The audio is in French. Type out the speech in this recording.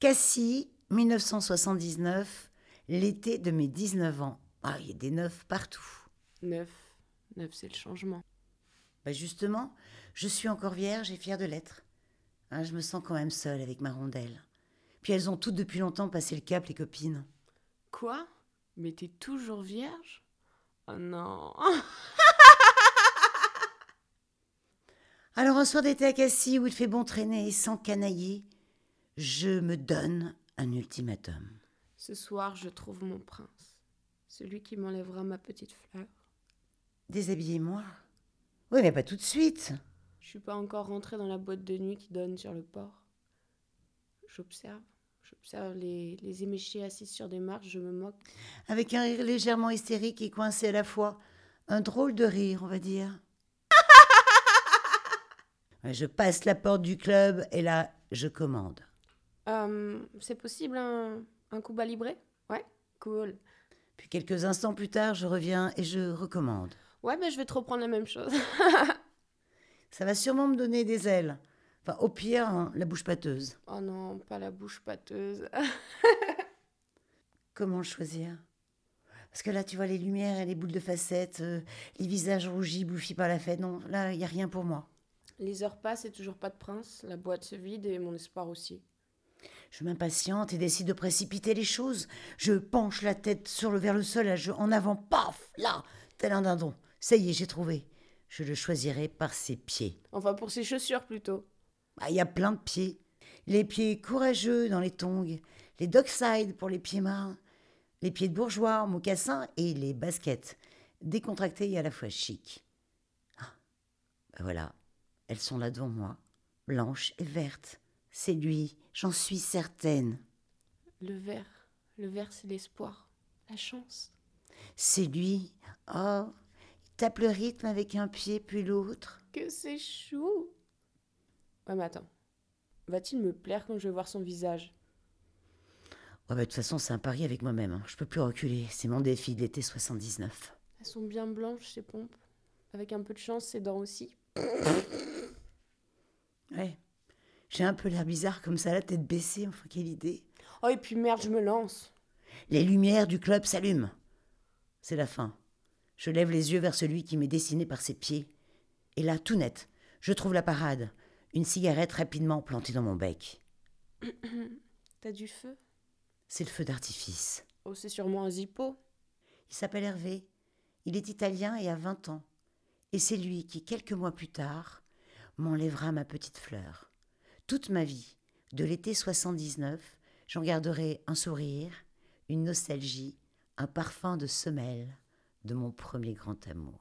Cassis, 1979, l'été de mes 19 ans. Ah, il y a des neufs partout. Neuf. Neuf, c'est le changement. Bah justement, je suis encore vierge et fière de l'être. Hein, je me sens quand même seule avec ma rondelle. Puis elles ont toutes depuis longtemps passé le cap, les copines. Quoi? Mais t'es toujours vierge? Oh non Alors un soir d'été à Cassis où il fait bon traîner sans canailler, je me donne un ultimatum. Ce soir, je trouve mon prince. Celui qui m'enlèvera ma petite fleur. Déshabillez-moi. Oui, mais pas tout de suite. Je suis pas encore rentrée dans la boîte de nuit qui donne sur le port. J'observe. J'observe les, les éméchés assis sur des marches, je me moque. Avec un rire légèrement hystérique et coincé à la fois. Un drôle de rire, on va dire. Je passe la porte du club et là, je commande. Euh, c'est possible un, un Cuba Libre Ouais, cool. Puis quelques instants plus tard, je reviens et je recommande. Ouais, mais je vais te reprendre la même chose. Ça va sûrement me donner des ailes. Enfin, au pire, hein, la bouche pâteuse. oh non, pas la bouche pâteuse. Comment choisir? Parce que là, tu vois les lumières et les boules de facettes, euh, les visages rougis, bouffis par la fête. Non, là, il n'y a rien pour moi. Les heures passent et toujours pas de prince. La boîte se vide et mon espoir aussi. Je m'impatiente et décide de précipiter les choses. Je penche la tête sur le, vers le sol, je- en avant, paf, là, tel un dindon. Ça y est, j'ai trouvé. Je le choisirai par ses pieds. Enfin, pour ses chaussures plutôt. Ah, Il y a plein de pieds. Les pieds courageux dans les tongs, les dockside pour les pieds marins, les pieds de bourgeois en mocassin et les baskets, décontractés et à la fois chic. Ah, ben voilà, elles sont là devant moi, blanches et vertes. C'est lui, j'en suis certaine. Le vert. Le vert, c'est l'espoir. La chance. C'est lui. Oh, il tape le rythme avec un pied puis l'autre. Que c'est chou Ouais, mais attends. Va-t-il me plaire quand je vais voir son visage? Ouais, bah, de toute façon, c'est un pari avec moi-même. hein. Je peux plus reculer. C'est mon défi de l'été 79. Elles sont bien blanches, ces pompes. Avec un peu de chance, ses dents aussi. Ouais. J'ai un peu l'air bizarre comme ça, la tête baissée. Enfin, quelle idée. Oh, et puis merde, je me lance. Les lumières du club s'allument. C'est la fin. Je lève les yeux vers celui qui m'est dessiné par ses pieds. Et là, tout net, je trouve la parade. Une cigarette rapidement plantée dans mon bec. T'as du feu? C'est le feu d'artifice. Oh, c'est sûrement un zippo. Il s'appelle Hervé. Il est italien et a 20 ans. Et c'est lui qui, quelques mois plus tard, m'enlèvera ma petite fleur. Toute ma vie, de l'été 79, j'en garderai un sourire, une nostalgie, un parfum de semelle de mon premier grand amour.